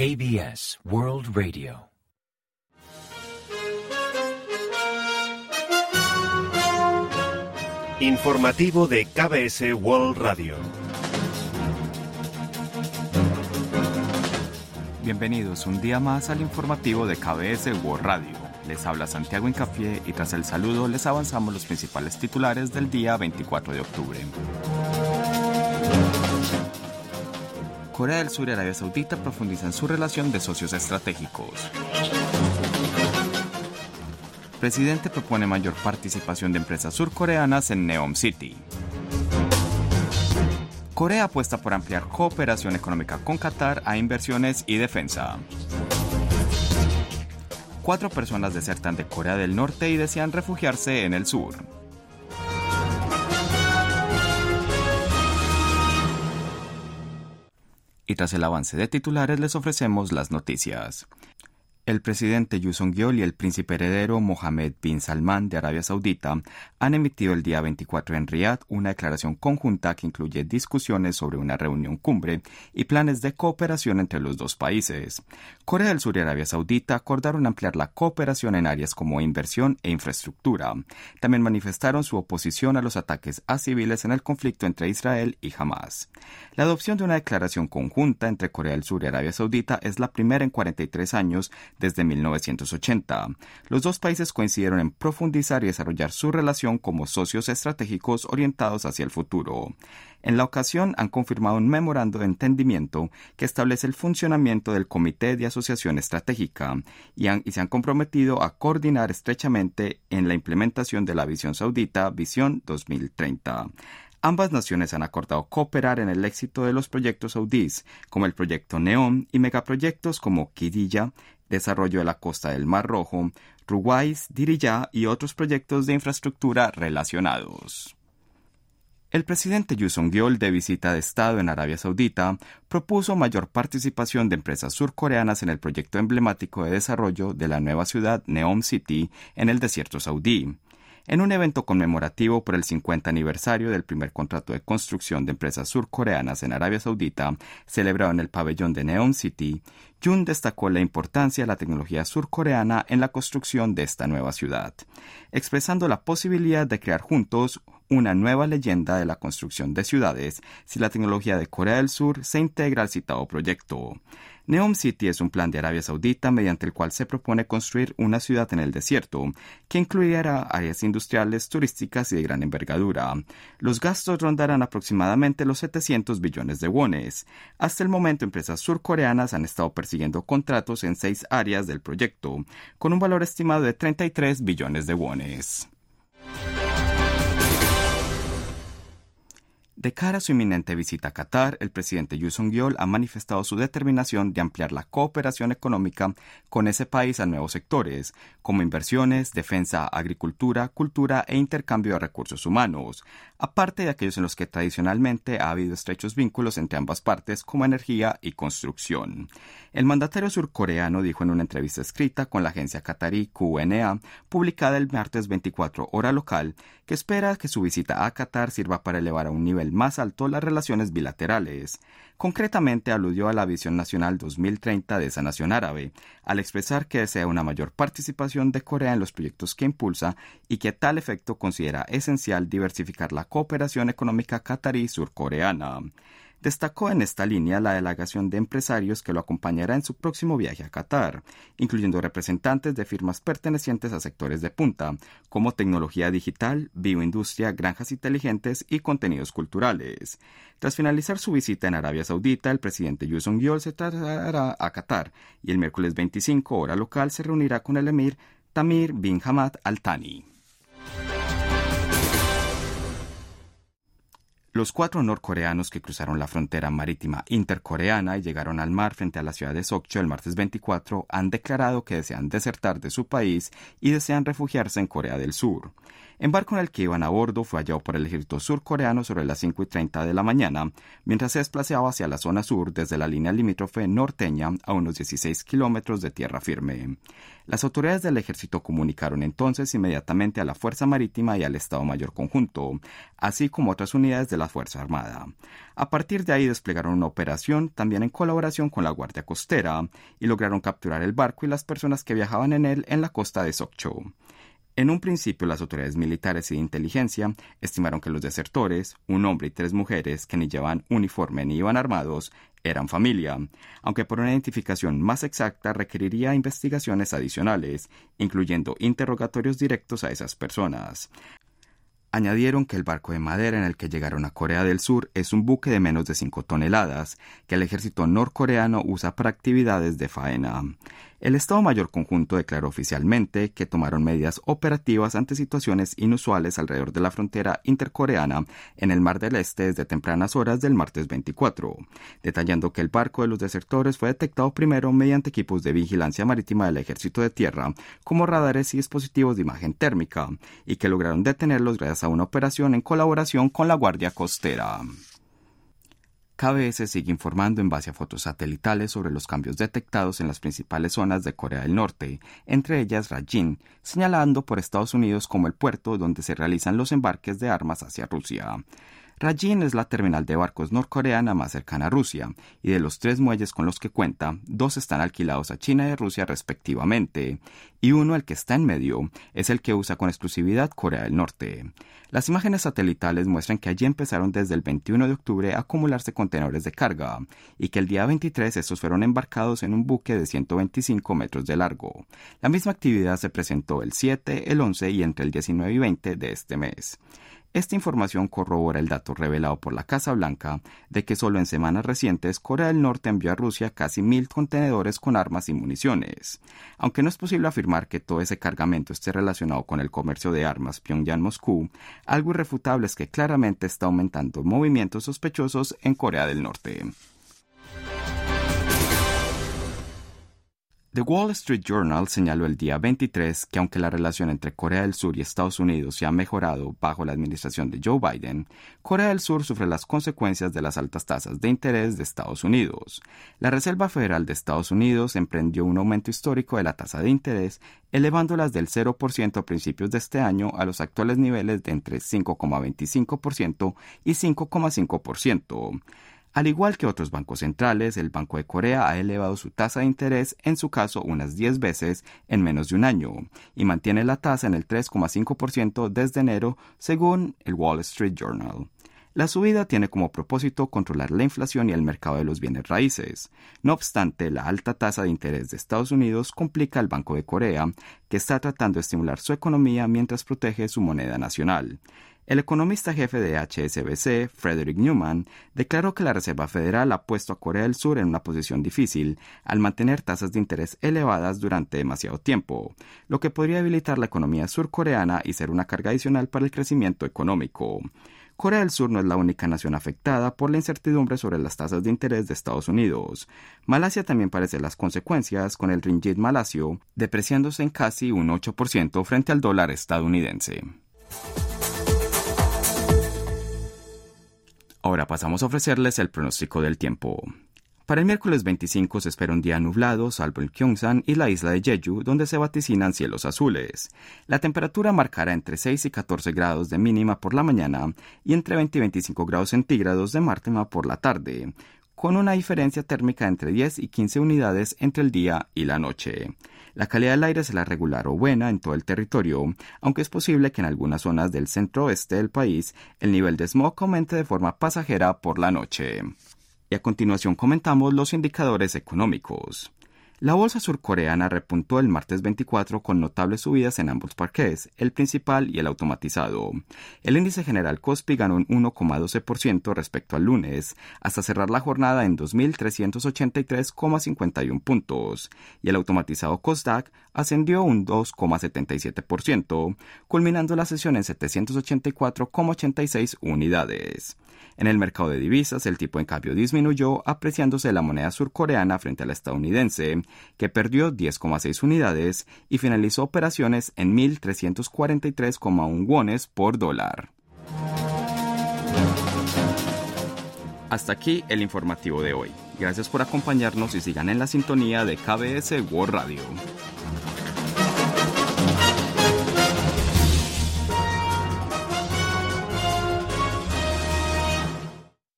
KBS World Radio. Informativo de KBS World Radio. Bienvenidos un día más al informativo de KBS World Radio. Les habla Santiago Incafié y tras el saludo les avanzamos los principales titulares del día 24 de octubre. Corea del Sur y Arabia Saudita profundizan su relación de socios estratégicos. Presidente propone mayor participación de empresas surcoreanas en Neom City. Corea apuesta por ampliar cooperación económica con Qatar a inversiones y defensa. Cuatro personas desertan de Corea del Norte y desean refugiarse en el sur. Y tras el avance de titulares les ofrecemos las noticias. El presidente Yu Song-yeol y el príncipe heredero Mohammed bin Salman de Arabia Saudita han emitido el día 24 en Riyadh una declaración conjunta que incluye discusiones sobre una reunión cumbre y planes de cooperación entre los dos países. Corea del Sur y Arabia Saudita acordaron ampliar la cooperación en áreas como inversión e infraestructura. También manifestaron su oposición a los ataques a civiles en el conflicto entre Israel y Hamas. La adopción de una declaración conjunta entre Corea del Sur y Arabia Saudita es la primera en 43 años desde 1980. Los dos países coincidieron en profundizar y desarrollar su relación como socios estratégicos orientados hacia el futuro. En la ocasión han confirmado un memorando de entendimiento que establece el funcionamiento del Comité de Asociación Estratégica y, se han comprometido a coordinar estrechamente en la implementación de la visión saudita Visión 2030. Ambas naciones han acordado cooperar en el éxito de los proyectos saudíes, como el proyecto Neom y megaproyectos como Kidilla, desarrollo de la costa del Mar Rojo, Ruwais, Diriyah y otros proyectos de infraestructura relacionados. El presidente Yu Song-yeol, de visita de Estado en Arabia Saudita, propuso mayor participación de empresas surcoreanas en el proyecto emblemático de desarrollo de la nueva ciudad Neom City en el desierto saudí. En un evento conmemorativo por el 50 aniversario del primer contrato de construcción de empresas surcoreanas en Arabia Saudita, celebrado en el pabellón de Neom City, Jun destacó la importancia de la tecnología surcoreana en la construcción de esta nueva ciudad, expresando la posibilidad de crear juntos una nueva leyenda de la construcción de ciudades si la tecnología de Corea del Sur se integra al citado proyecto. Neom City es un plan de Arabia Saudita mediante el cual se propone construir una ciudad en el desierto, que incluirá áreas industriales, turísticas y de gran envergadura. Los gastos rondarán aproximadamente los 700 billones de wones. Hasta el momento, empresas surcoreanas han estado persiguiendo contratos en seis áreas del proyecto, con un valor estimado de 33 billones de wones. De cara a su inminente visita a Qatar, el presidente Yu Song-yeol ha manifestado su determinación de ampliar la cooperación económica con ese país a nuevos sectores, como inversiones, defensa, agricultura, cultura e intercambio de recursos humanos, aparte de aquellos en los que tradicionalmente ha habido estrechos vínculos entre ambas partes, como energía y construcción. El mandatario surcoreano dijo en una entrevista escrita con la agencia qatarí QNA, publicada el martes 24 hora local, que espera que su visita a Qatar sirva para elevar a un nivel más alto las relaciones bilaterales. Concretamente aludió a la visión nacional 2030 de esa nación árabe, al expresar que desea una mayor participación de Corea en los proyectos que impulsa y que a tal efecto considera esencial diversificar la cooperación económica qatarí surcoreana. Destacó en esta línea la delegación de empresarios que lo acompañará en su próximo viaje a Qatar, incluyendo representantes de firmas pertenecientes a sectores de punta, como tecnología digital, bioindustria, granjas inteligentes y contenidos culturales. Tras finalizar su visita en Arabia Saudita, el presidente Yu Song-yeol se trasladará a Qatar y el miércoles 25 hora local se reunirá con el emir Tamir bin Hamad Al Thani. Los cuatro norcoreanos que cruzaron la frontera marítima intercoreana y llegaron al mar frente a la ciudad de Sokcho el martes 24 han declarado que desean desertar de su país y desean refugiarse en Corea del Sur. El barco en el que iban a bordo fue hallado por el ejército surcoreano sobre las 5 y 30 de la mañana, mientras se desplazaba hacia la zona sur desde la línea limítrofe norteña a unos 16 kilómetros de tierra firme. Las autoridades del ejército comunicaron entonces inmediatamente a la Fuerza Marítima y al Estado Mayor Conjunto, así como otras unidades de la Fuerza Armada. A partir de ahí desplegaron una operación también en colaboración con la Guardia Costera y lograron capturar el barco y las personas que viajaban en él en la costa de Sokcho. En un principio, las autoridades militares y de inteligencia estimaron que los desertores, un hombre y tres mujeres que ni llevaban uniforme ni iban armados, eran familia, aunque por una identificación más exacta requeriría investigaciones adicionales, incluyendo interrogatorios directos a esas personas. Añadieron que el barco de madera en el que llegaron a Corea del Sur es un buque de menos de 5 toneladas, que el ejército norcoreano usa para actividades de faena. El Estado Mayor Conjunto declaró oficialmente que tomaron medidas operativas ante situaciones inusuales alrededor de la frontera intercoreana en el Mar del Este desde tempranas horas del martes 24, detallando que el barco de los desertores fue detectado primero mediante equipos de vigilancia marítima del Ejército de Tierra, como radares y dispositivos de imagen térmica, y que lograron detenerlos gracias a una operación en colaboración con la Guardia Costera. KBS sigue informando en base a fotos satelitales sobre los cambios detectados en las principales zonas de Corea del Norte, entre ellas Rajin, señalando por Estados Unidos como el puerto donde se realizan los embarques de armas hacia Rusia. Rajin es la terminal de barcos norcoreana más cercana a Rusia, y de los tres muelles con los que cuenta, dos están alquilados a China y Rusia respectivamente, y uno, el que está en medio, es el que usa con exclusividad Corea del Norte. Las imágenes satelitales muestran que allí empezaron desde el 21 de octubre a acumularse contenedores de carga, y que el día 23 estos fueron embarcados en un buque de 125 metros de largo. La misma actividad se presentó el 7, el 11 y entre el 19 y 20 de este mes. Esta información corrobora el dato revelado por la Casa Blanca de que solo en semanas recientes Corea del Norte envió a Rusia casi mil contenedores con armas y municiones. Aunque no es posible afirmar que todo ese cargamento esté relacionado con el comercio de armas Pyongyang-Moscú, algo irrefutable es que claramente está aumentando movimientos sospechosos en Corea del Norte. The Wall Street Journal señaló el día 23 que aunque la relación entre Corea del Sur y Estados Unidos se ha mejorado bajo la administración de Joe Biden, Corea del Sur sufre las consecuencias de las altas tasas de interés de Estados Unidos. La Reserva Federal de Estados Unidos emprendió un aumento histórico de la tasa de interés, elevándolas del 0% a principios de este año a los actuales niveles de entre 5,25% y 5,5%. Al igual que otros bancos centrales, el Banco de Corea ha elevado su tasa de interés, en su caso unas 10 veces, en menos de un año, y mantiene la tasa en el 3,5% desde enero, según el Wall Street Journal. La subida tiene como propósito controlar la inflación y el mercado de los bienes raíces. No obstante, la alta tasa de interés de Estados Unidos complica al Banco de Corea, que está tratando de estimular su economía mientras protege su moneda nacional. El economista jefe de HSBC, Frederick Newman, declaró que la Reserva Federal ha puesto a Corea del Sur en una posición difícil al mantener tasas de interés elevadas durante demasiado tiempo, lo que podría debilitar la economía surcoreana y ser una carga adicional para el crecimiento económico. Corea del Sur no es la única nación afectada por la incertidumbre sobre las tasas de interés de Estados Unidos. Malasia también padece las consecuencias con el ringgit malasio depreciándose en casi un 8% frente al dólar estadounidense. Ahora pasamos a ofrecerles el pronóstico del tiempo. Para el miércoles 25 se espera un día nublado, salvo el Gyeongsan y la isla de Jeju, donde se vaticinan cielos azules. La temperatura marcará entre 6 y 14 grados de mínima por la mañana y entre 20 y 25 grados centígrados de máxima por la tarde, con una diferencia térmica entre 10 y 15 unidades entre el día y la noche. La calidad del aire será regular o buena en todo el territorio, aunque es posible que en algunas zonas del centro oeste del país el nivel de smog aumente de forma pasajera por la noche. Y a continuación comentamos los indicadores económicos. La bolsa surcoreana repuntó el martes 24 con notables subidas en ambos parques, el principal y el automatizado. El índice general Kospi ganó un 1,12% respecto al lunes, hasta cerrar la jornada en 2.383,51 puntos, y el automatizado Kosdaq ascendió un 2,77%, culminando la sesión en 784,86 unidades. En el mercado de divisas, el tipo en cambio disminuyó, apreciándose la moneda surcoreana frente a la estadounidense, que perdió 10,6 unidades y finalizó operaciones en 1.343,1 wones por dólar. Hasta aquí el informativo de hoy. Gracias por acompañarnos y sigan en la sintonía de KBS World Radio.